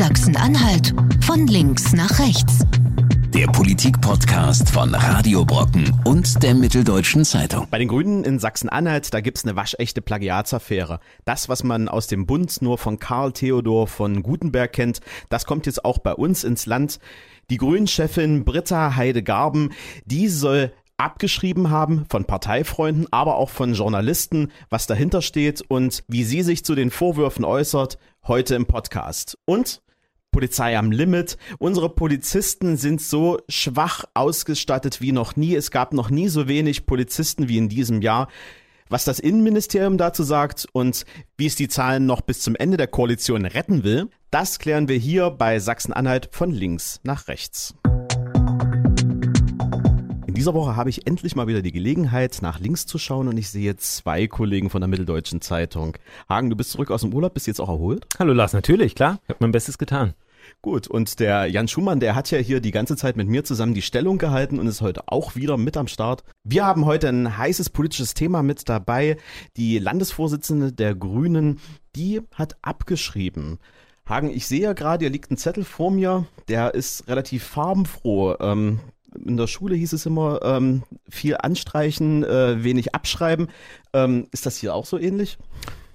Sachsen-Anhalt von links nach rechts. Der Politik-Podcast von Radio Brocken und der Mitteldeutschen Zeitung. Bei den Grünen in Sachsen-Anhalt, da gibt's eine waschechte Plagiatsaffäre. Das, was man aus dem Bund nur von Karl Theodor von Gutenberg kennt, das kommt jetzt auch bei uns ins Land. Die Grünen-Chefin Britta Heide-Garben, die soll abgeschrieben haben von Parteifreunden, aber auch von Journalisten, was dahinter steht und wie sie sich zu den Vorwürfen äußert, heute im Podcast. Und Polizei am Limit. Unsere Polizisten sind so schwach ausgestattet wie noch nie. Es gab noch nie so wenig Polizisten wie in diesem Jahr. Was das Innenministerium dazu sagt und wie es die Zahlen noch bis zum Ende der Koalition retten will, das klären wir hier bei Sachsen-Anhalt von links nach rechts. In dieser Woche habe ich endlich mal wieder die Gelegenheit, nach links zu schauen und ich sehe zwei Kollegen von der Mitteldeutschen Zeitung. Hagen, du bist zurück aus dem Urlaub, bist jetzt auch erholt? Hallo Lars, natürlich, klar. Ich habe mein Bestes getan. Gut, und der Jan Schumann, der hat ja hier die ganze Zeit mit mir zusammen die Stellung gehalten und ist heute auch wieder mit am Start. Wir haben heute ein heißes politisches Thema mit dabei. Die Landesvorsitzende der Grünen, die hat abgeschrieben. Hagen, ich sehe ja gerade, hier liegt ein Zettel vor mir, der ist relativ farbenfroh. Ähm, in der Schule hieß es immer, ähm, viel anstreichen, äh, wenig abschreiben. Ähm, ist das hier auch so ähnlich?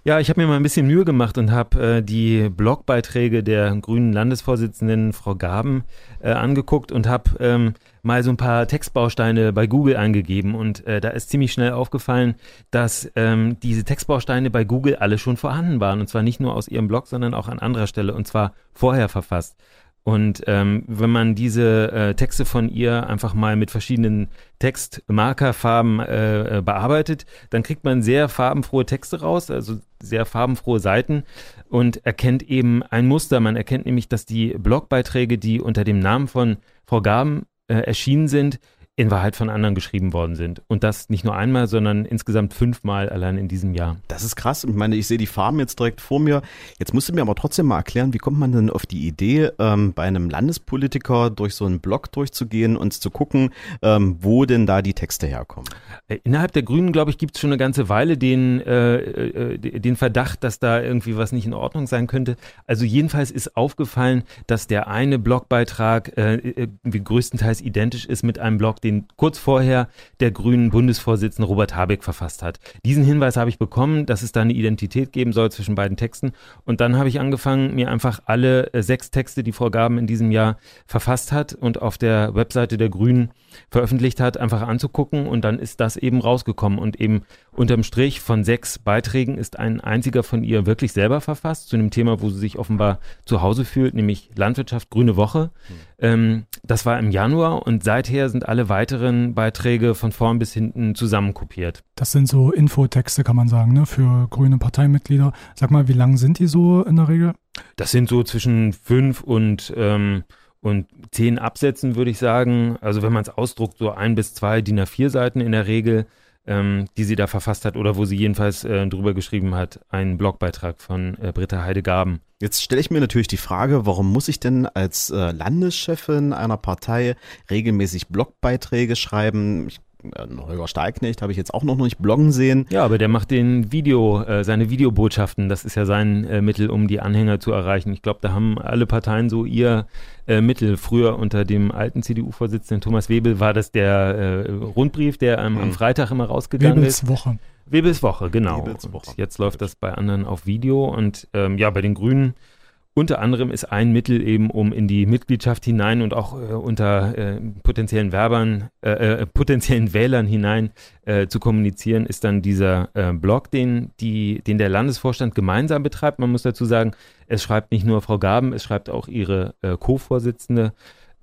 Ja, ich habe mir mal ein bisschen Mühe gemacht und habe äh, die Blogbeiträge der grünen Landesvorsitzenden Frau Gaben äh, angeguckt und habe ähm, mal so ein paar Textbausteine bei Google eingegeben und äh, da ist ziemlich schnell aufgefallen, dass ähm, diese Textbausteine bei Google alle schon vorhanden waren. Und zwar nicht nur aus ihrem Blog, sondern auch an anderer Stelle. Und zwar vorher verfasst. Und ähm, wenn man diese äh, Texte von ihr einfach mal mit verschiedenen Textmarkerfarben äh, äh, bearbeitet, dann kriegt man sehr farbenfrohe Texte raus, also sehr farbenfrohe Seiten und erkennt eben ein Muster. Man erkennt nämlich, dass die Blogbeiträge, die unter dem Namen von Frau Gaben äh, erschienen sind, in Wahrheit von anderen geschrieben worden sind. Und das nicht nur einmal, sondern insgesamt fünfmal allein in diesem Jahr. Das ist krass. Ich meine, ich sehe die Farben jetzt direkt vor mir. Jetzt musst du mir aber trotzdem mal erklären, wie kommt man denn auf die Idee, ähm, bei einem Landespolitiker durch so einen Blog durchzugehen und zu gucken, ähm, wo denn da die Texte herkommen? Äh, innerhalb der Grünen, glaube ich, gibt es schon eine ganze Weile den, äh, äh, den Verdacht, dass da irgendwie was nicht in Ordnung sein könnte. Also jedenfalls ist aufgefallen, dass der eine Blogbeitrag äh, äh größtenteils identisch ist mit einem Blog, den kurz vorher der grünen Bundesvorsitzende Robert Habeck verfasst hat. Diesen Hinweis habe ich bekommen, dass es da eine Identität geben soll zwischen beiden Texten. Und dann habe ich angefangen, mir einfach alle äh, sechs Texte, die Frau Gaben in diesem Jahr verfasst hat und auf der Webseite der Grünen veröffentlicht hat, einfach anzugucken. Und dann ist das eben rausgekommen. Und eben unterm Strich von sechs Beiträgen ist ein einziger von ihr wirklich selber verfasst, zu einem Thema, wo sie sich offenbar zu Hause fühlt, nämlich Landwirtschaft, grüne Woche. Mhm. Ähm, das war im Januar und seither sind alle weiteren Beiträge von vorn bis hinten zusammenkopiert. Das sind so Infotexte, kann man sagen, ne, für grüne Parteimitglieder. Sag mal, wie lang sind die so in der Regel? Das sind so zwischen fünf und ähm, und zehn Absätzen, würde ich sagen. Also wenn man es ausdruckt, so ein bis zwei DIN A4 Seiten in der Regel ähm, die sie da verfasst hat oder wo sie jedenfalls äh, drüber geschrieben hat, einen Blogbeitrag von äh, Britta Heidegaben. Jetzt stelle ich mir natürlich die Frage, warum muss ich denn als äh, Landeschefin einer Partei regelmäßig Blogbeiträge schreiben? Ich Holger Stahlknecht habe ich jetzt auch noch nicht bloggen sehen. Ja, aber der macht den Video, äh, seine Videobotschaften. Das ist ja sein äh, Mittel, um die Anhänger zu erreichen. Ich glaube, da haben alle Parteien so ihr äh, Mittel. Früher unter dem alten CDU-Vorsitzenden Thomas Webel war das der äh, Rundbrief, der ähm, am Freitag immer rausgegangen Webels ist. Woche. Webels Woche, genau. Webels Woche. jetzt läuft das bei anderen auf Video und ähm, ja, bei den Grünen unter anderem ist ein Mittel eben, um in die Mitgliedschaft hinein und auch äh, unter äh, potenziellen Werbern, äh, äh, potenziellen Wählern hinein äh, zu kommunizieren, ist dann dieser äh, Blog, den, die, den der Landesvorstand gemeinsam betreibt. Man muss dazu sagen, es schreibt nicht nur Frau Gaben, es schreibt auch ihre Co-Vorsitzende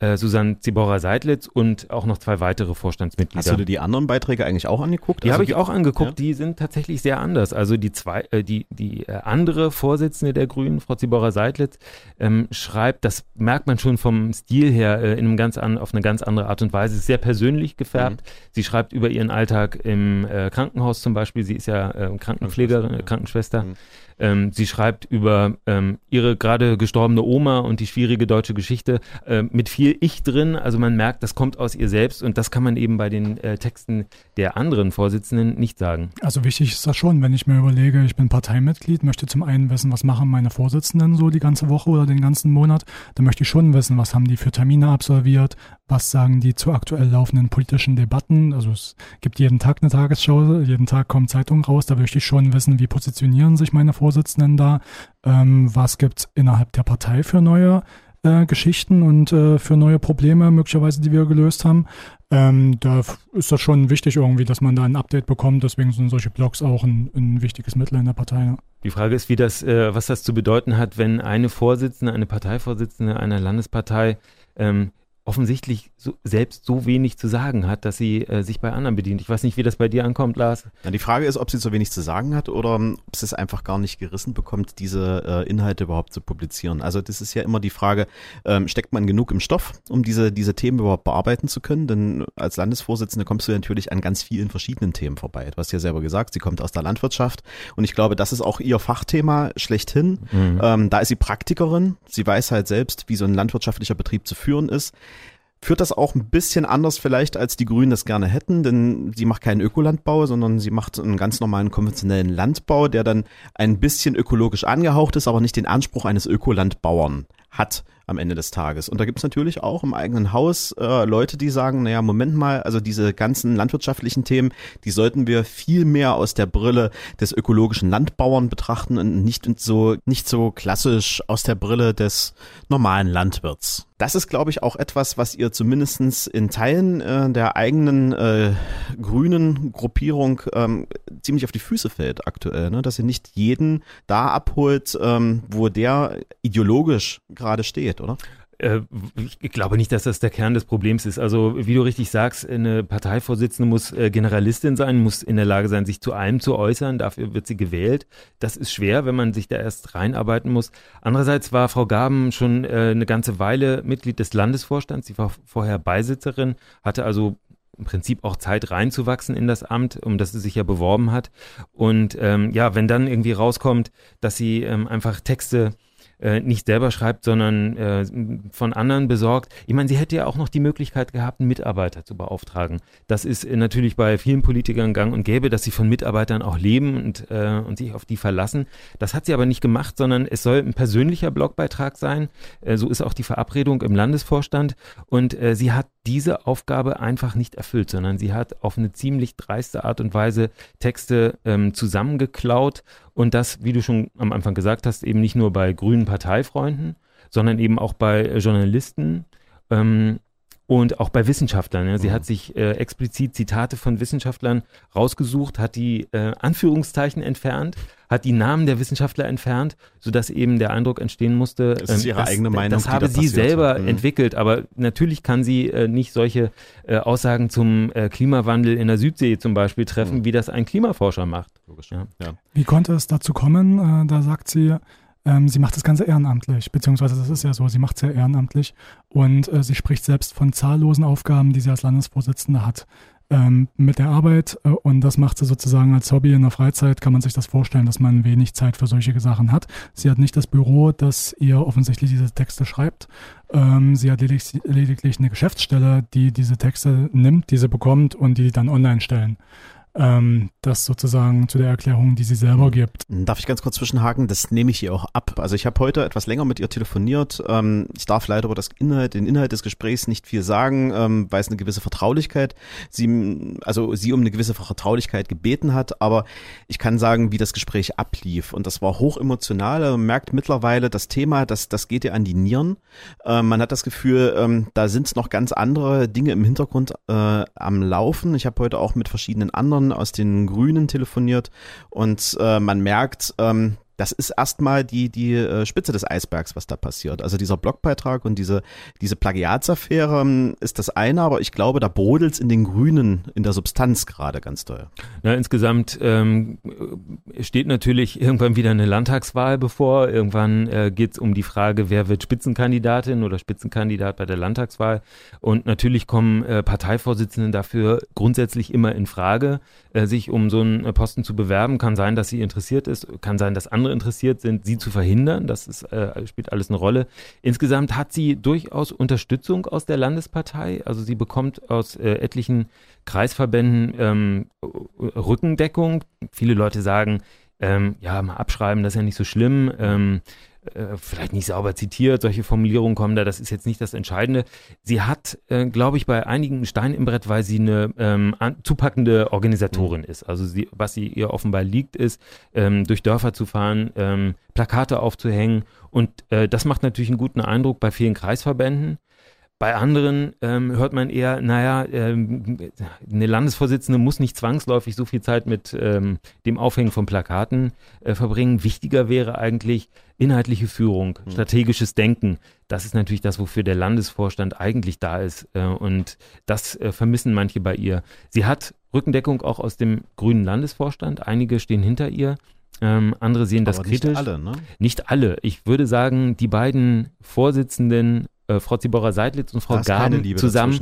äh, Susanne Ziborra-Seidlitz und auch noch zwei weitere Vorstandsmitglieder. Hast du dir die anderen Beiträge eigentlich auch angeguckt? Die also habe ich auch angeguckt. Ja? Die sind tatsächlich sehr anders. Also die zwei, äh, die die äh, andere Vorsitzende der Grünen, Frau Ziborra-Seidlitz, ähm, schreibt, das merkt man schon vom Stil her, äh, in einem ganz an, auf eine ganz andere Art und Weise. Ist sehr persönlich gefärbt. Mhm. Sie schreibt über ihren Alltag im äh, Krankenhaus zum Beispiel. Sie ist ja äh, Krankenpflegerin, Krankenschwester. Mhm. Ähm, sie schreibt über ähm, ihre gerade gestorbene Oma und die schwierige deutsche Geschichte äh, mit viel Ich drin. Also man merkt, das kommt aus ihr selbst und das kann man eben bei den äh, Texten der anderen Vorsitzenden nicht sagen. Also wichtig ist das schon, wenn ich mir überlege, ich bin Parteimitglied, möchte zum einen wissen, was machen meine Vorsitzenden so die ganze Woche oder den ganzen Monat, dann möchte ich schon wissen, was haben die für Termine absolviert, was sagen die zu aktuell laufenden politischen Debatten. Also es gibt jeden Tag eine Tagesschau, jeden Tag kommen Zeitungen raus, da möchte ich schon wissen, wie positionieren sich meine Vorsitzenden da, ähm, was gibt es innerhalb der Partei für neue äh, Geschichten und äh, für neue Probleme möglicherweise, die wir gelöst haben. Ähm, da ist das schon wichtig irgendwie, dass man da ein Update bekommt. Deswegen sind solche Blogs auch ein, ein wichtiges Mittel in der Partei. Ja. Die Frage ist, wie das, äh, was das zu bedeuten hat, wenn eine Vorsitzende, eine Parteivorsitzende einer Landespartei ähm, offensichtlich so, selbst so wenig zu sagen hat, dass sie äh, sich bei anderen bedient. Ich weiß nicht, wie das bei dir ankommt, Lars. Ja, die Frage ist, ob sie so wenig zu sagen hat oder um, ob sie es einfach gar nicht gerissen bekommt, diese äh, Inhalte überhaupt zu publizieren. Also das ist ja immer die Frage, ähm, steckt man genug im Stoff, um diese, diese Themen überhaupt bearbeiten zu können? Denn als Landesvorsitzende kommst du natürlich an ganz vielen verschiedenen Themen vorbei. Du hast ja selber gesagt, sie kommt aus der Landwirtschaft und ich glaube, das ist auch ihr Fachthema schlechthin. Mhm. Ähm, da ist sie Praktikerin. Sie weiß halt selbst, wie so ein landwirtschaftlicher Betrieb zu führen ist führt das auch ein bisschen anders vielleicht, als die Grünen das gerne hätten, denn sie macht keinen Ökolandbau, sondern sie macht einen ganz normalen konventionellen Landbau, der dann ein bisschen ökologisch angehaucht ist, aber nicht den Anspruch eines Ökolandbauern hat am Ende des Tages. Und da gibt es natürlich auch im eigenen Haus äh, Leute, die sagen, naja, Moment mal, also diese ganzen landwirtschaftlichen Themen, die sollten wir viel mehr aus der Brille des ökologischen Landbauern betrachten und nicht so, nicht so klassisch aus der Brille des normalen Landwirts. Das ist, glaube ich, auch etwas, was ihr zumindestens in Teilen äh, der eigenen äh, grünen Gruppierung ähm, ziemlich auf die Füße fällt aktuell, ne? dass ihr nicht jeden da abholt, ähm, wo der ideologisch gerade steht, oder? Äh, ich glaube nicht, dass das der Kern des Problems ist. Also, wie du richtig sagst, eine Parteivorsitzende muss äh, Generalistin sein, muss in der Lage sein, sich zu allem zu äußern. Dafür wird sie gewählt. Das ist schwer, wenn man sich da erst reinarbeiten muss. Andererseits war Frau Gaben schon äh, eine ganze Weile Mitglied des Landesvorstands. Sie war vorher Beisitzerin, hatte also im Prinzip auch Zeit reinzuwachsen in das Amt, um das sie sich ja beworben hat. Und ähm, ja, wenn dann irgendwie rauskommt, dass sie ähm, einfach Texte äh, nicht selber schreibt, sondern äh, von anderen besorgt. Ich meine, sie hätte ja auch noch die Möglichkeit gehabt, einen Mitarbeiter zu beauftragen. Das ist äh, natürlich bei vielen Politikern gang und gäbe, dass sie von Mitarbeitern auch leben und, äh, und sich auf die verlassen. Das hat sie aber nicht gemacht, sondern es soll ein persönlicher Blogbeitrag sein. Äh, so ist auch die Verabredung im Landesvorstand. Und äh, sie hat diese Aufgabe einfach nicht erfüllt, sondern sie hat auf eine ziemlich dreiste Art und Weise Texte ähm, zusammengeklaut und das, wie du schon am Anfang gesagt hast, eben nicht nur bei grünen Parteifreunden, sondern eben auch bei äh, Journalisten. Ähm, und auch bei Wissenschaftlern. Ja. Sie mhm. hat sich äh, explizit Zitate von Wissenschaftlern rausgesucht, hat die äh, Anführungszeichen entfernt, hat die Namen der Wissenschaftler entfernt, sodass eben der Eindruck entstehen musste, das ist ähm, ihre dass, eigene Meinung. Das habe da sie selber mhm. entwickelt, aber natürlich kann sie äh, nicht solche äh, Aussagen zum äh, Klimawandel in der Südsee zum Beispiel treffen, mhm. wie das ein Klimaforscher macht. Logisch. Ja. Ja. Wie konnte es dazu kommen? Äh, da sagt sie, ähm, sie macht das Ganze ehrenamtlich, beziehungsweise das ist ja so, sie macht es ja ehrenamtlich und äh, sie spricht selbst von zahllosen Aufgaben, die sie als Landesvorsitzende hat ähm, mit der Arbeit äh, und das macht sie sozusagen als Hobby in der Freizeit, kann man sich das vorstellen, dass man wenig Zeit für solche Sachen hat. Sie hat nicht das Büro, das ihr offensichtlich diese Texte schreibt. Ähm, sie hat ledig lediglich eine Geschäftsstelle, die diese Texte nimmt, die sie bekommt und die dann online stellen ähm, das sozusagen zu der Erklärung, die sie selber gibt. Darf ich ganz kurz zwischenhaken? Das nehme ich ihr auch ab. Also ich habe heute etwas länger mit ihr telefoniert. Ähm, ich darf leider über das Inhalt, den Inhalt des Gesprächs nicht viel sagen, ähm, weil es eine gewisse Vertraulichkeit, sie, also sie um eine gewisse Vertraulichkeit gebeten hat. Aber ich kann sagen, wie das Gespräch ablief. Und das war hoch emotional. Man merkt mittlerweile das Thema, das, das geht ihr an die Nieren. Ähm, man hat das Gefühl, ähm, da sind noch ganz andere Dinge im Hintergrund äh, am Laufen. Ich habe heute auch mit verschiedenen anderen Senatoren aus den Grünen telefoniert und äh, man merkt, ähm, das ist erstmal die, die äh, Spitze des Eisbergs, was da passiert. Also dieser Blogbeitrag und diese, diese Plagiatsaffäre ähm, ist das eine, aber ich glaube, da brodelt es in den Grünen in der Substanz gerade ganz toll. Na, insgesamt ähm, steht natürlich irgendwann wieder eine Landtagswahl bevor. Irgendwann äh, geht es um die Frage, wer wird Spitzenkandidatin oder Spitzenkandidat bei der Landtagswahl. Und natürlich kommen äh, Parteivorsitzenden dafür grundsätzlich immer in Frage, äh, sich um so einen Posten zu bewerben. Kann sein, dass sie interessiert ist, kann sein, dass andere interessiert sind, sie zu verhindern. Das ist, äh, spielt alles eine Rolle. Insgesamt hat sie durchaus Unterstützung aus der Landespartei. Also sie bekommt aus äh, etlichen Kreisverbänden ähm, Rückendeckung. Viele Leute sagen, ähm, ja, mal abschreiben, das ist ja nicht so schlimm. Ähm, äh, vielleicht nicht sauber zitiert, solche Formulierungen kommen da, das ist jetzt nicht das Entscheidende. Sie hat, äh, glaube ich, bei einigen Stein im Brett, weil sie eine ähm, zupackende Organisatorin mhm. ist. Also sie, was sie ihr offenbar liegt, ist, ähm, durch Dörfer zu fahren, ähm, Plakate aufzuhängen und äh, das macht natürlich einen guten Eindruck bei vielen Kreisverbänden. Bei anderen ähm, hört man eher, naja, ähm, eine Landesvorsitzende muss nicht zwangsläufig so viel Zeit mit ähm, dem Aufhängen von Plakaten äh, verbringen. Wichtiger wäre eigentlich inhaltliche Führung, mhm. strategisches Denken. Das ist natürlich das, wofür der Landesvorstand eigentlich da ist. Äh, und das äh, vermissen manche bei ihr. Sie hat Rückendeckung auch aus dem grünen Landesvorstand. Einige stehen hinter ihr. Ähm, andere sehen das Aber kritisch. Nicht alle, ne? Nicht alle. Ich würde sagen, die beiden Vorsitzenden äh, Frau Ziborrer-Seidlitz und Frau Gaben zusammen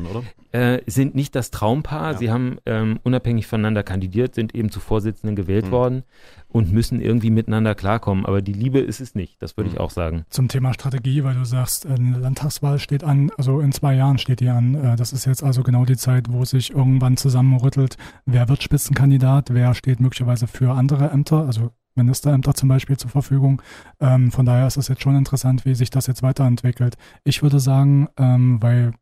äh, sind nicht das Traumpaar. Ja. Sie haben ähm, unabhängig voneinander kandidiert, sind eben zu Vorsitzenden gewählt mhm. worden und müssen irgendwie miteinander klarkommen. Aber die Liebe ist es nicht, das würde mhm. ich auch sagen. Zum Thema Strategie, weil du sagst, äh, eine Landtagswahl steht an, also in zwei Jahren steht die an. Äh, das ist jetzt also genau die Zeit, wo sich irgendwann zusammenrüttelt, wer wird Spitzenkandidat, wer steht möglicherweise für andere Ämter, also Ministerämter zum Beispiel zur Verfügung. Ähm, von daher ist es jetzt schon interessant, wie sich das jetzt weiterentwickelt. Ich würde sagen, ähm, weil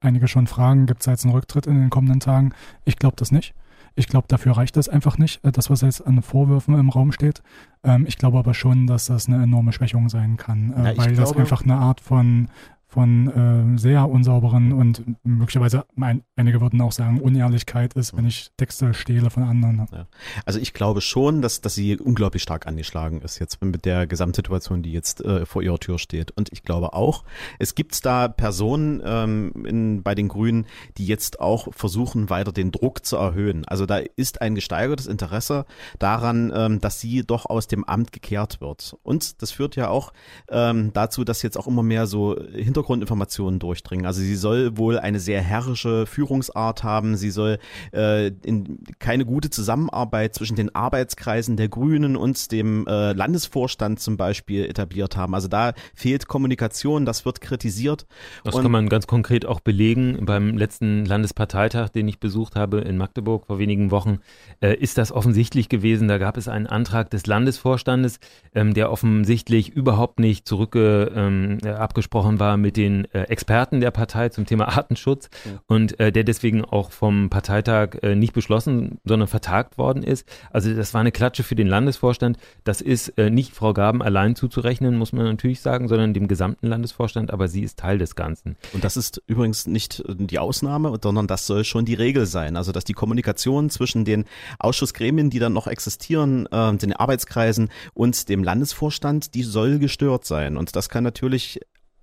einige schon fragen, gibt es jetzt einen Rücktritt in den kommenden Tagen? Ich glaube das nicht. Ich glaube, dafür reicht das einfach nicht, äh, das, was jetzt an Vorwürfen im Raum steht. Ähm, ich glaube aber schon, dass das eine enorme Schwächung sein kann, äh, ja, weil glaube, das einfach eine Art von von äh, sehr unsauberen und möglicherweise ein, einige würden auch sagen Unehrlichkeit ist, wenn ich Texte stehle von anderen. Ja. Also ich glaube schon, dass, dass sie unglaublich stark angeschlagen ist jetzt mit der Gesamtsituation, die jetzt äh, vor ihrer Tür steht. Und ich glaube auch, es gibt da Personen ähm, in, bei den Grünen, die jetzt auch versuchen, weiter den Druck zu erhöhen. Also da ist ein gesteigertes Interesse daran, ähm, dass sie doch aus dem Amt gekehrt wird. Und das führt ja auch ähm, dazu, dass jetzt auch immer mehr so hinter Hintergrundinformationen durchdringen. Also sie soll wohl eine sehr herrische Führungsart haben. Sie soll äh, in, keine gute Zusammenarbeit zwischen den Arbeitskreisen der Grünen und dem äh, Landesvorstand zum Beispiel etabliert haben. Also da fehlt Kommunikation, das wird kritisiert. Das und kann man ganz konkret auch belegen. Beim letzten Landesparteitag, den ich besucht habe in Magdeburg vor wenigen Wochen, äh, ist das offensichtlich gewesen. Da gab es einen Antrag des Landesvorstandes, ähm, der offensichtlich überhaupt nicht zurück ähm, abgesprochen war mit mit den äh, Experten der Partei zum Thema Artenschutz ja. und äh, der deswegen auch vom Parteitag äh, nicht beschlossen, sondern vertagt worden ist. Also das war eine Klatsche für den Landesvorstand. Das ist äh, nicht Frau Gaben allein zuzurechnen, muss man natürlich sagen, sondern dem gesamten Landesvorstand, aber sie ist Teil des Ganzen. Und das ist übrigens nicht äh, die Ausnahme, sondern das soll schon die Regel sein. Also dass die Kommunikation zwischen den Ausschussgremien, die dann noch existieren, äh, den Arbeitskreisen und dem Landesvorstand, die soll gestört sein. Und das kann natürlich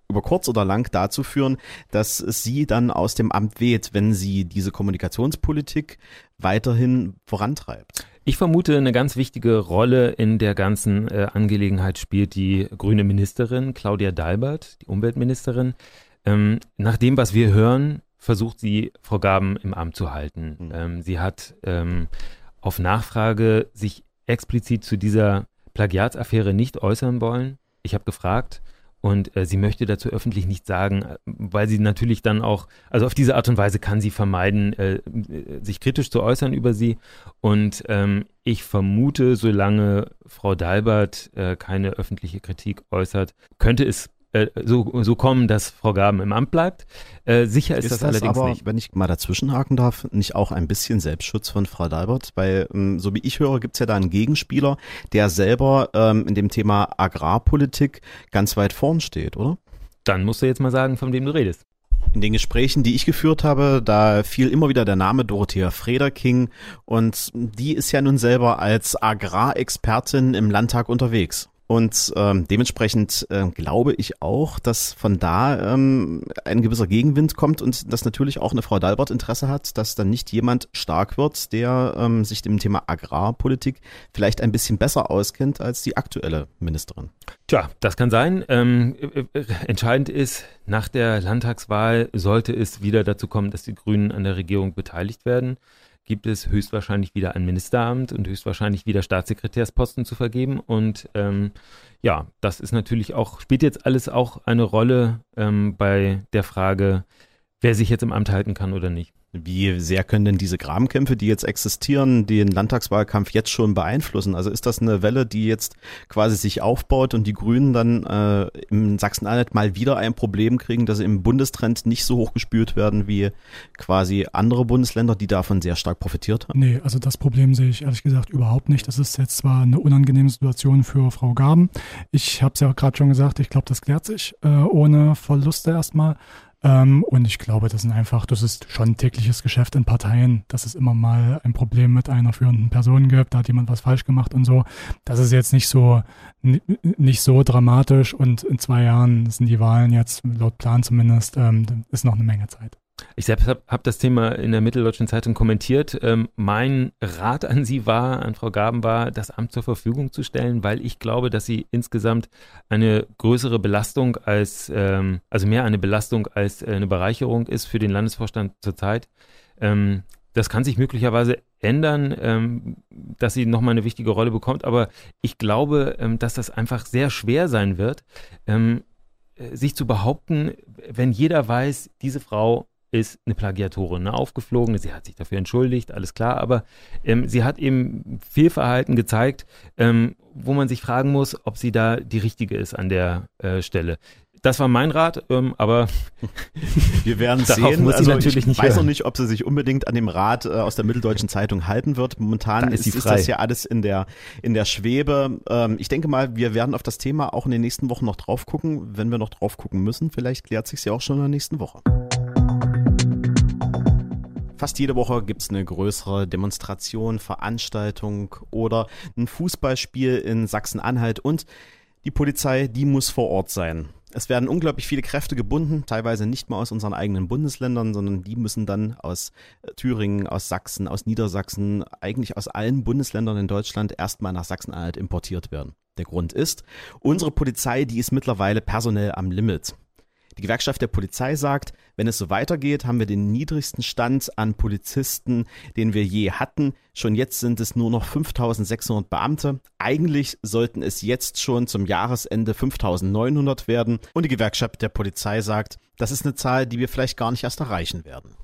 über kurz oder lang dazu führen, dass sie dann aus dem Amt weht, wenn sie diese Kommunikationspolitik weiterhin vorantreibt. Ich vermute, eine ganz wichtige Rolle in der ganzen äh, Angelegenheit spielt die grüne Ministerin Claudia Dalbert, die Umweltministerin. Ähm, nach dem, was wir hören, versucht sie Frau Gaben im Amt zu halten. Mhm. Ähm, sie hat ähm, auf Nachfrage sich explizit zu dieser Plagiatsaffäre nicht äußern wollen. Ich habe gefragt, und äh, sie möchte dazu öffentlich nichts sagen, äh, weil sie natürlich dann auch, also auf diese Art und Weise kann sie vermeiden, äh, sich kritisch zu äußern über sie. Und ähm, ich vermute, solange Frau Dalbert äh, keine öffentliche Kritik äußert, könnte es äh, so, so kommen, dass Frau Gaben im Amt bleibt. Äh, sicher ist, ist das, das, allerdings aber, nicht. Wenn ich mal dazwischenhaken darf, nicht auch ein bisschen Selbstschutz von Frau Dalbert? Weil, ähm, so wie ich höre, gibt's ja da einen Gegenspieler, der selber ähm, in dem Thema Agrarpolitik ganz weit vorn steht, oder? Dann musst du jetzt mal sagen, von wem du redest. In den Gesprächen, die ich geführt habe, da fiel immer wieder der Name Dorothea Frederking und die ist ja nun selber als Agrarexpertin im Landtag unterwegs. Und ähm, dementsprechend äh, glaube ich auch, dass von da ähm, ein gewisser Gegenwind kommt und dass natürlich auch eine Frau Dalbert Interesse hat, dass dann nicht jemand stark wird, der ähm, sich dem Thema Agrarpolitik vielleicht ein bisschen besser auskennt als die aktuelle Ministerin. Tja, das kann sein. Ähm, äh, äh, entscheidend ist, nach der Landtagswahl sollte es wieder dazu kommen, dass die Grünen an der Regierung beteiligt werden. Gibt es höchstwahrscheinlich wieder ein Ministeramt und höchstwahrscheinlich wieder Staatssekretärsposten zu vergeben. Und ähm, ja, das ist natürlich auch, spielt jetzt alles auch eine Rolle ähm, bei der Frage, wer sich jetzt im Amt halten kann oder nicht. Wie sehr können denn diese Grabenkämpfe, die jetzt existieren, den Landtagswahlkampf jetzt schon beeinflussen? Also ist das eine Welle, die jetzt quasi sich aufbaut und die Grünen dann äh, im Sachsen-Anhalt mal wieder ein Problem kriegen, dass sie im Bundestrend nicht so hoch gespürt werden wie quasi andere Bundesländer, die davon sehr stark profitiert haben? Nee, also das Problem sehe ich ehrlich gesagt überhaupt nicht. Das ist jetzt zwar eine unangenehme Situation für Frau Gaben. Ich habe es ja gerade schon gesagt, ich glaube, das klärt sich äh, ohne Verluste erstmal. Ähm, und ich glaube, das sind einfach, das ist schon tägliches Geschäft in Parteien, dass es immer mal ein Problem mit einer führenden Person gibt, da hat jemand was falsch gemacht und so. Das ist jetzt nicht so, nicht so dramatisch und in zwei Jahren sind die Wahlen jetzt, laut Plan zumindest, ähm, ist noch eine Menge Zeit. Ich selbst habe hab das Thema in der Mitteldeutschen Zeitung kommentiert. Ähm, mein Rat an Sie war, an Frau Gaben war, das Amt zur Verfügung zu stellen, weil ich glaube, dass sie insgesamt eine größere Belastung als, ähm, also mehr eine Belastung als eine Bereicherung ist für den Landesvorstand zurzeit. Ähm, das kann sich möglicherweise ändern, ähm, dass sie nochmal eine wichtige Rolle bekommt, aber ich glaube, ähm, dass das einfach sehr schwer sein wird, ähm, äh, sich zu behaupten, wenn jeder weiß, diese Frau ist eine Plagiatorin, eine aufgeflogene. Sie hat sich dafür entschuldigt, alles klar, aber ähm, sie hat eben Fehlverhalten gezeigt, ähm, wo man sich fragen muss, ob sie da die richtige ist an der äh, Stelle. Das war mein Rat, ähm, aber wir werden sehen. Muss also natürlich ich weiß hören. noch nicht, ob sie sich unbedingt an dem Rat äh, aus der Mitteldeutschen Zeitung halten wird. Momentan da ist, ist, ist, das ja alles in der in der Schwebe. Ähm, ich denke mal, wir werden auf das Thema auch in den nächsten Wochen noch drauf gucken, wenn wir noch drauf gucken müssen. Vielleicht klärt sich ja auch schon in der nächsten Woche. Fast jede Woche gibt es eine größere Demonstration, Veranstaltung oder ein Fußballspiel in Sachsen-Anhalt und die Polizei, die muss vor Ort sein. Es werden unglaublich viele Kräfte gebunden, teilweise nicht mal aus unseren eigenen Bundesländern, sondern die müssen dann aus äh, Thüringen, aus Sachsen, aus Niedersachsen, eigentlich aus allen Bundesländern in Deutschland erstmal nach Sachsen-Anhalt importiert werden. Der Grund ist, unsere Polizei, die ist mittlerweile personell am Limit. Die Gewerkschaft der Polizei sagt, wenn es so weitergeht, haben wir den niedrigsten Stand an Polizisten, den wir je hatten. Schon jetzt sind es nur noch 5600 Beamte. Eigentlich sollten es jetzt schon zum Jahresende 5900 werden. Und die Gewerkschaft der Polizei sagt, das ist eine Zahl, die wir vielleicht gar nicht erst erreichen werden.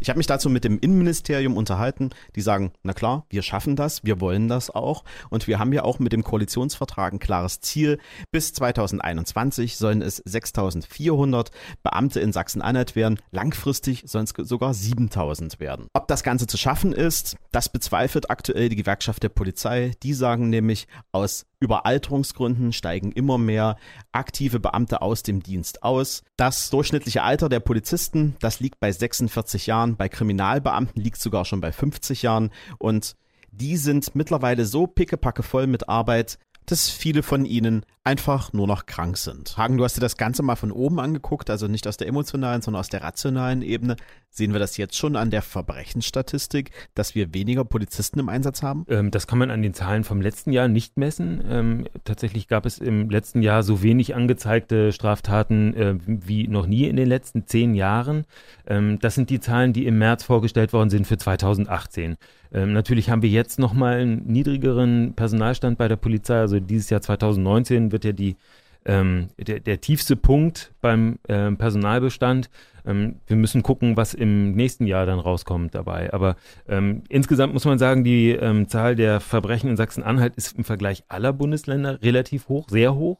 Ich habe mich dazu mit dem Innenministerium unterhalten. Die sagen, na klar, wir schaffen das, wir wollen das auch. Und wir haben ja auch mit dem Koalitionsvertrag ein klares Ziel. Bis 2021 sollen es 6400 Beamte in Sachsen-Anhalt werden. Langfristig sollen es sogar 7000 werden. Ob das Ganze zu schaffen ist, das bezweifelt aktuell die Gewerkschaft der Polizei. Die sagen nämlich, aus Überalterungsgründen steigen immer mehr aktive Beamte aus dem Dienst aus. Das durchschnittliche Alter der Polizisten, das liegt bei 46 Jahren, bei Kriminalbeamten liegt sogar schon bei 50 Jahren und die sind mittlerweile so pickepacke voll mit Arbeit, dass viele von ihnen einfach nur noch krank sind. Hagen, du hast dir das Ganze mal von oben angeguckt, also nicht aus der emotionalen, sondern aus der rationalen Ebene. Sehen wir das jetzt schon an der Verbrechensstatistik, dass wir weniger Polizisten im Einsatz haben? Ähm, das kann man an den Zahlen vom letzten Jahr nicht messen. Ähm, tatsächlich gab es im letzten Jahr so wenig angezeigte Straftaten äh, wie noch nie in den letzten zehn Jahren. Ähm, das sind die Zahlen, die im März vorgestellt worden sind für 2018. Ähm, natürlich haben wir jetzt nochmal einen niedrigeren Personalstand bei der Polizei. Also dieses Jahr 2019 wird ja die, ähm, der, der, tiefste Punkt beim ähm, Personalbestand. Ähm, wir müssen gucken, was im nächsten Jahr dann rauskommt dabei. Aber ähm, insgesamt muss man sagen, die ähm, Zahl der Verbrechen in Sachsen-Anhalt ist im Vergleich aller Bundesländer relativ hoch, sehr hoch.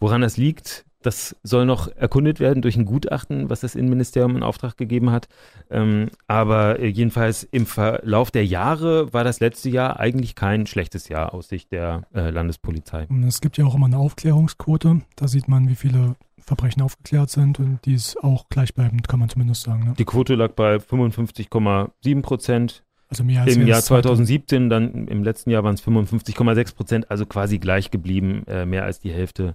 woran das liegt, das soll noch erkundet werden durch ein Gutachten, was das Innenministerium in Auftrag gegeben hat. Ähm, aber äh, jedenfalls im Verlauf der Jahre war das letzte Jahr eigentlich kein schlechtes Jahr aus Sicht der äh, Landespolizei. Es gibt ja auch immer eine Aufklärungsquote. Da sieht man, wie viele Verbrechen aufgeklärt sind und die ist auch gleichbleibend, kann man zumindest sagen. Ne? Die Quote lag bei 55,7 Prozent. Also mehr als Im Jahr 2017, dann im letzten Jahr waren es 55,6 Prozent, also quasi gleich geblieben, äh, mehr als die Hälfte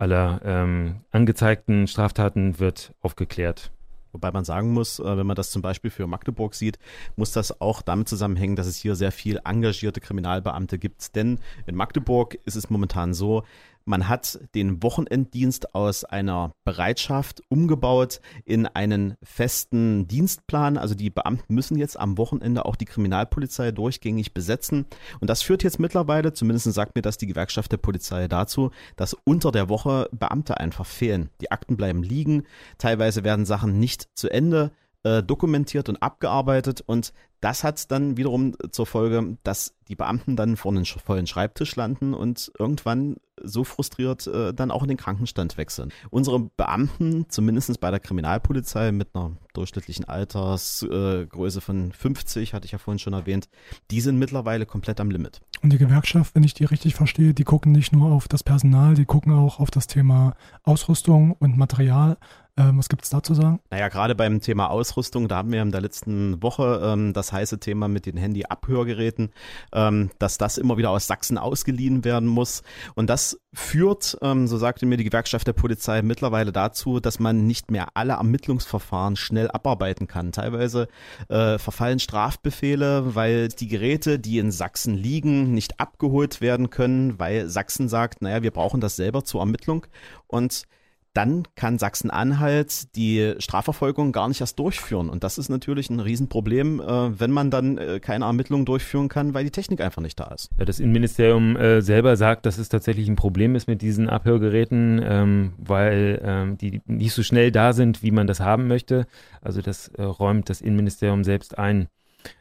aller ähm, angezeigten Straftaten wird aufgeklärt. Wobei man sagen muss, äh, wenn man das zum Beispiel für Magdeburg sieht, muss das auch damit zusammenhängen, dass es hier sehr viel engagierte Kriminalbeamte gibt. Denn in Magdeburg ist es momentan so, Man hat den Wochenenddienst aus einer Bereitschaft umgebaut in einen festen Dienstplan. Also die Beamten müssen jetzt am Wochenende auch die Kriminalpolizei durchgängig besetzen. Und das führt jetzt mittlerweile, zumindest sagt mir das die Gewerkschaft der Polizei dazu, dass unter der Woche Beamte einfach fehlen. Die Akten bleiben liegen. Teilweise werden Sachen nicht zu Ende äh, dokumentiert und abgearbeitet und das hat dann wiederum zur Folge, dass die Beamten dann vor einem vollen Schreibtisch landen und irgendwann so frustriert äh, dann auch in den Krankenstand wechseln. Unsere Beamten, zumindest bei der Kriminalpolizei mit einer durchschnittlichen Altersgröße äh, von 50, hatte ich ja vorhin schon erwähnt, die sind mittlerweile komplett am Limit. Und die Gewerkschaft, wenn ich die richtig verstehe, die gucken nicht nur auf das Personal, die gucken auch auf das Thema Ausrüstung und Material. Ähm, was gibt es da zu sagen? Naja, gerade beim Thema Ausrüstung, da haben wir in der letzten Woche ähm, das heiße Thema mit den Handy-Abhörgeräten, ähm, dass das immer wieder aus Sachsen ausgeliehen werden muss. Und das führt, ähm, so sagte mir die Gewerkschaft der Polizei, mittlerweile dazu, dass man nicht mehr alle Ermittlungsverfahren schnell abarbeiten kann. Teilweise äh, verfallen Strafbefehle, weil die Geräte, die in Sachsen liegen, nicht abgeholt werden können, weil Sachsen sagt, naja, wir brauchen das selber zur Ermittlung. Und dann kann Sachsen-Anhalt die Strafverfolgung gar nicht erst durchführen. Und das ist natürlich ein Riesenproblem, äh, wenn man dann äh, keine Ermittlungen durchführen kann, weil die Technik einfach nicht da ist. Ja, das Innenministerium äh, selber sagt, dass es tatsächlich ein Problem ist mit diesen Abhörgeräten, ähm, weil ähm, die nicht so schnell da sind, wie man das haben möchte. Also das äh, räumt das Innenministerium selbst ein.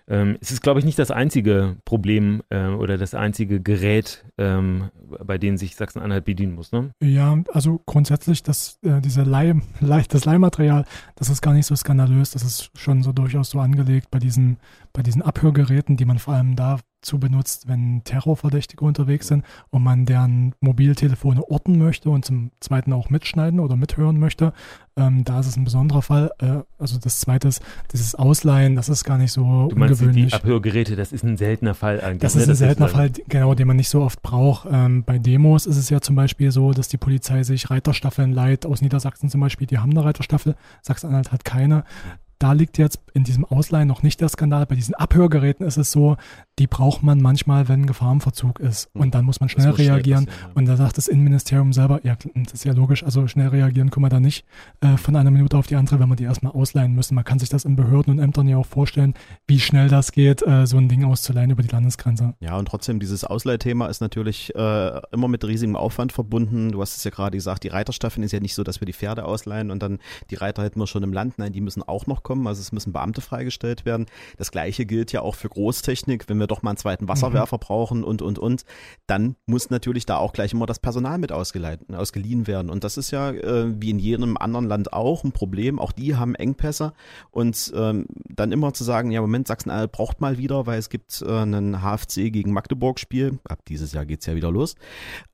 Ähm, es ist, glaube ich, nicht das einzige Problem äh, oder das einzige Gerät, ähm, bei dem sich Sachsen-Anhalt bedienen muss. Ne? Ja, also grundsätzlich, das, äh, diese Leih, Leih, das Leihmaterial, das ist gar nicht so skandalös. Das ist schon so durchaus so angelegt bei diesen, bei diesen Abhörgeräten, die man vor allem da zu benutzt, wenn Terrorverdächtige unterwegs sind und man deren Mobiltelefone orten möchte und zum Zweiten auch mitschneiden oder mithören möchte. Ähm, da ist es ein besonderer Fall. Äh, also das Zweite ist, dieses Ausleihen, das ist gar nicht so du meinst, ungewöhnlich. Die Abhörgeräte, das ist ein seltener Fall eigentlich. Das ist ne? ein seltener Fall, genau, den man nicht so oft braucht. Ähm, bei Demos ist es ja zum Beispiel so, dass die Polizei sich Reiterstaffeln leiht, aus Niedersachsen zum Beispiel, die haben eine Reiterstaffel, Sachsen-Anhalt hat keine da liegt jetzt in diesem Ausleihen noch nicht der Skandal. Bei diesen Abhörgeräten ist es so, die braucht man manchmal, wenn Gefahrenverzug ist. Hm. Und dann muss man schnell muss reagieren. Schnell ja. Und da sagt das Innenministerium selber, ja, das ist ja logisch, also schnell reagieren können wir da nicht äh, von einer Minute auf die andere, wenn wir die erstmal ausleihen müssen. Man kann sich das in Behörden und Ämtern ja auch vorstellen, wie schnell das geht, äh, so ein Ding auszuleihen über die Landesgrenze. Ja, und trotzdem, dieses Ausleihthema ist natürlich äh, immer mit riesigem Aufwand verbunden. Du hast es ja gerade gesagt, die Reiterstaffeln ist ja nicht so, dass wir die Pferde ausleihen und dann die Reiter hätten wir schon im Land. Nein, die müssen auch noch kommen. Also es müssen Beamte freigestellt werden. Das gleiche gilt ja auch für Großtechnik, wenn wir doch mal einen zweiten Wasserwerfer mhm. brauchen und, und, und. Dann muss natürlich da auch gleich immer das Personal mit ausgeliehen werden. Und das ist ja äh, wie in jedem anderen Land auch ein Problem. Auch die haben Engpässe. Und ähm, dann immer zu sagen, ja, Moment, Sachsen-Anhalt braucht mal wieder, weil es gibt äh, einen HFC gegen Magdeburg-Spiel. Ab dieses Jahr geht es ja wieder los.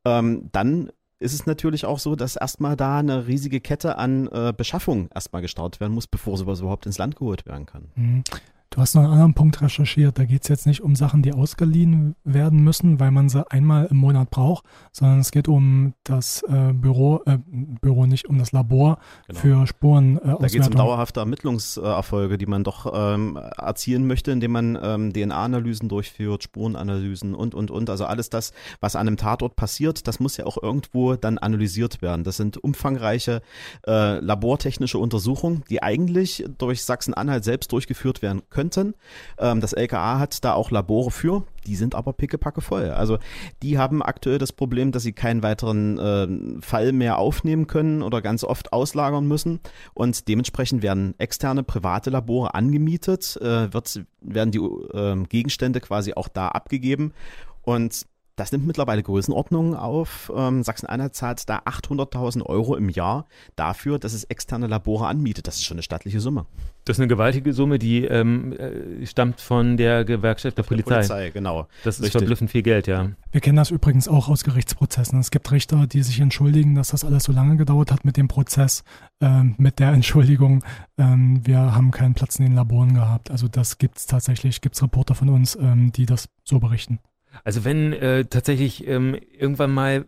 Ähm, dann ist es natürlich auch so, dass erstmal da eine riesige Kette an äh, Beschaffung erstmal gestartet werden muss, bevor sowas überhaupt ins Land geholt werden kann. Mhm. Du hast noch einen anderen Punkt recherchiert. Da geht es jetzt nicht um Sachen, die ausgeliehen werden müssen, weil man sie einmal im Monat braucht, sondern es geht um das äh, Büro, äh, Büro nicht, um das Labor genau. für Spuren. Äh, da geht es um dauerhafte Ermittlungserfolge, die man doch ähm, erzielen möchte, indem man ähm, DNA-Analysen durchführt, Spurenanalysen und, und, und. Also alles das, was an einem Tatort passiert, das muss ja auch irgendwo dann analysiert werden. Das sind umfangreiche äh, labortechnische Untersuchungen, die eigentlich durch Sachsen-Anhalt selbst durchgeführt werden können könnten. Ähm, das LKA hat da auch Labore für, die sind aber pickepacke voll. Also die haben aktuell das Problem, dass sie keinen weiteren äh, Fall mehr aufnehmen können oder ganz oft auslagern müssen und dementsprechend werden externe private Labore angemietet, äh, wird, werden die äh, Gegenstände quasi auch da abgegeben und das nimmt mittlerweile Größenordnungen auf. Ähm, Sachsen-Anhalt zahlt da 800.000 Euro im Jahr dafür, dass es externe Labore anmietet. Das ist schon eine stattliche Summe. Das ist eine gewaltige Summe, die ähm, äh, stammt von der Gewerkschaft der, der Polizei. Polizei, genau. Das ist verblüffend viel Geld, ja. Wir kennen das übrigens auch aus Gerichtsprozessen. Es gibt Richter, die sich entschuldigen, dass das alles so lange gedauert hat mit dem Prozess, ähm, mit der Entschuldigung, ähm, wir haben keinen Platz in den Laboren gehabt. Also das gibt es tatsächlich, gibt es Reporter von uns, ähm, die das so berichten. Also wenn äh, tatsächlich ähm, irgendwann mal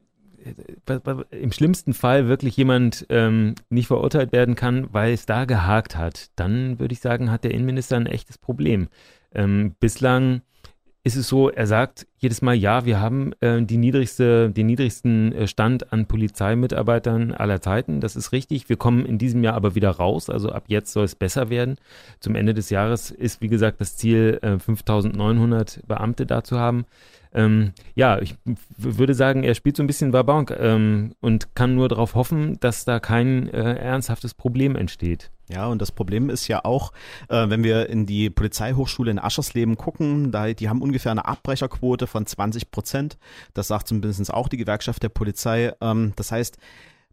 äh, im schlimmsten Fall wirklich jemand ähm, nicht verurteilt werden kann, weil es da gehakt hat, dann würde ich sagen, hat der Innenminister ein echtes Problem. Ähm, bislang ist es so, er sagt jedes Mal, ja, wir haben äh, die niedrigste, den niedrigsten äh, Stand an Polizeimitarbeitern aller Zeiten. Das ist richtig. Wir kommen in diesem Jahr aber wieder raus. Also ab jetzt soll es besser werden. Zum Ende des Jahres ist, wie gesagt, das Ziel, äh, 5900 Beamte da zu haben. Ähm, ja, ich würde sagen, er spielt so ein bisschen Wabank ähm, und kann nur darauf hoffen, dass da kein äh, ernsthaftes Problem entsteht. Ja, und das Problem ist ja auch, äh, wenn wir in die Polizeihochschule in Aschersleben gucken, da, die haben ungefähr eine Abbrecherquote von 20 Prozent. Das sagt zumindest auch die Gewerkschaft der Polizei. Ähm, das heißt,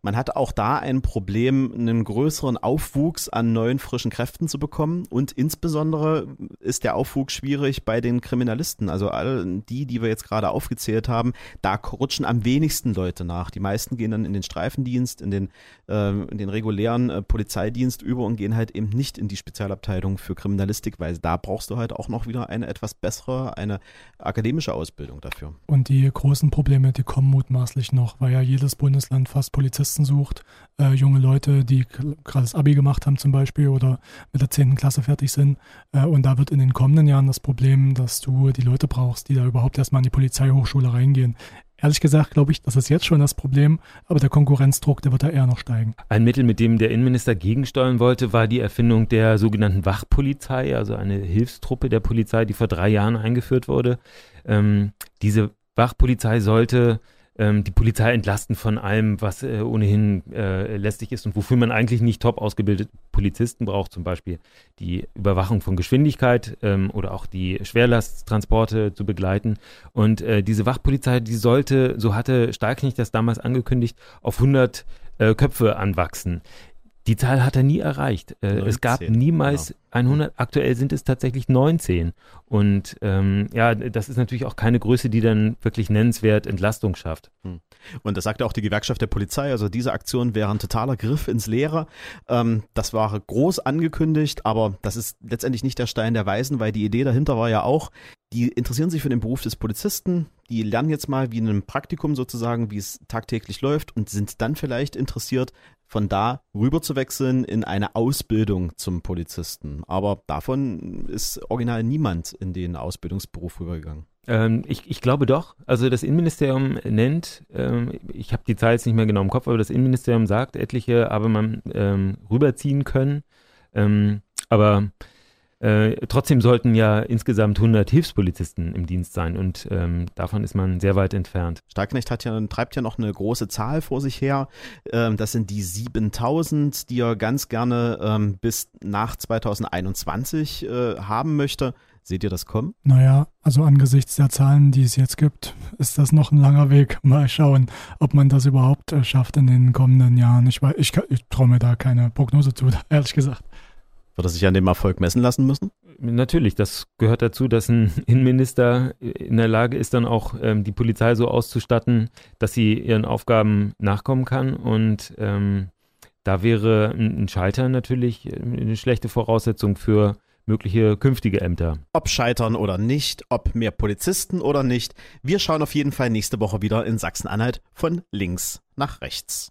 man hat auch da ein Problem, einen größeren Aufwuchs an neuen frischen Kräften zu bekommen. Und insbesondere ist der Aufwuchs schwierig bei den Kriminalisten. Also all die, die wir jetzt gerade aufgezählt haben, da rutschen am wenigsten Leute nach. Die meisten gehen dann in den Streifendienst, in den, äh, in den regulären äh, Polizeidienst über und gehen halt eben nicht in die Spezialabteilung für Kriminalistik, weil da brauchst du halt auch noch wieder eine etwas bessere, eine akademische Ausbildung dafür. Und die großen Probleme, die kommen mutmaßlich noch, weil ja jedes Bundesland fast Polizisten Polizisten sucht, äh, junge Leute, die gerade das Abi gemacht haben zum Beispiel oder mit der 10. Klasse fertig sind. Äh, und da wird in den kommenden Jahren das Problem, dass du die Leute brauchst, die da überhaupt erstmal in die Polizeihochschule reingehen. Ehrlich gesagt glaube ich, das ist jetzt schon das Problem, aber der Konkurrenzdruck, der wird da eher noch steigen. Ein Mittel, mit dem der Innenminister gegensteuern wollte, war die Erfindung der sogenannten Wachpolizei, also eine Hilfstruppe der Polizei, die vor drei Jahren eingeführt wurde. Ähm, diese Wachpolizei sollte ähm, die Polizei entlasten von allem, was äh, ohnehin äh, lästig ist und wofür man eigentlich nicht top ausgebildete Polizisten braucht, zum Beispiel die Überwachung von Geschwindigkeit ähm, oder auch die Schwerlasttransporte zu begleiten. Und äh, diese Wachpolizei, die sollte, so hatte Stahlknecht das damals angekündigt, auf 100 äh, Köpfe anwachsen. Die Zahl hat er nie erreicht. Äh, es gab niemals genau. 100, aktuell sind es tatsächlich 19. Und ähm, ja, das ist natürlich auch keine Größe, die dann wirklich nennenswert Entlastung schafft. Hm. Und das sagte auch die Gewerkschaft der Polizei. Also diese Aktion wäre ein totaler Griff ins Leere. Ähm, das war groß angekündigt, aber das ist letztendlich nicht der Stein der Weisen, weil die Idee dahinter war ja auch, die interessieren sich für den Beruf des Polizisten, die lernen jetzt mal wie in einem Praktikum sozusagen, wie es tagtäglich läuft und sind dann vielleicht interessiert, von da rüber zu wechseln in eine Ausbildung zum Polizisten. Aber davon ist original niemand in den Ausbildungsberuf rübergegangen. Ähm, ich, ich, glaube doch. Also das Innenministerium nennt, ähm, ich habe die Zahl jetzt nicht mehr genau im Kopf, aber das Innenministerium sagt, etliche aber man ähm, rüberziehen können. Ähm, aber äh, trotzdem sollten ja insgesamt 100 Hilfspolizisten im Dienst sein und ähm, davon ist man sehr weit entfernt. Starknecht hat ja, treibt ja noch eine große Zahl vor sich her. Ähm, das sind die 7000, die er ganz gerne ähm, bis nach 2021 äh, haben möchte. Seht ihr das kommen? Naja, also angesichts der Zahlen, die es jetzt gibt, ist das noch ein langer Weg. Mal schauen, ob man das überhaupt äh, schafft in den kommenden Jahren. Ich, ich, ich traue mir da keine Prognose zu, ehrlich gesagt. Wird er sich an dem Erfolg messen lassen müssen? Natürlich, das gehört dazu, dass ein Innenminister in der Lage ist, dann auch ähm, die Polizei so auszustatten, dass sie ihren Aufgaben nachkommen kann. Und ähm, da wäre ein Scheitern natürlich eine schlechte Voraussetzung für mögliche künftige Ämter. Ob scheitern oder nicht, ob mehr Polizisten oder nicht, wir schauen auf jeden Fall nächste Woche wieder in Sachsen-Anhalt von links nach rechts.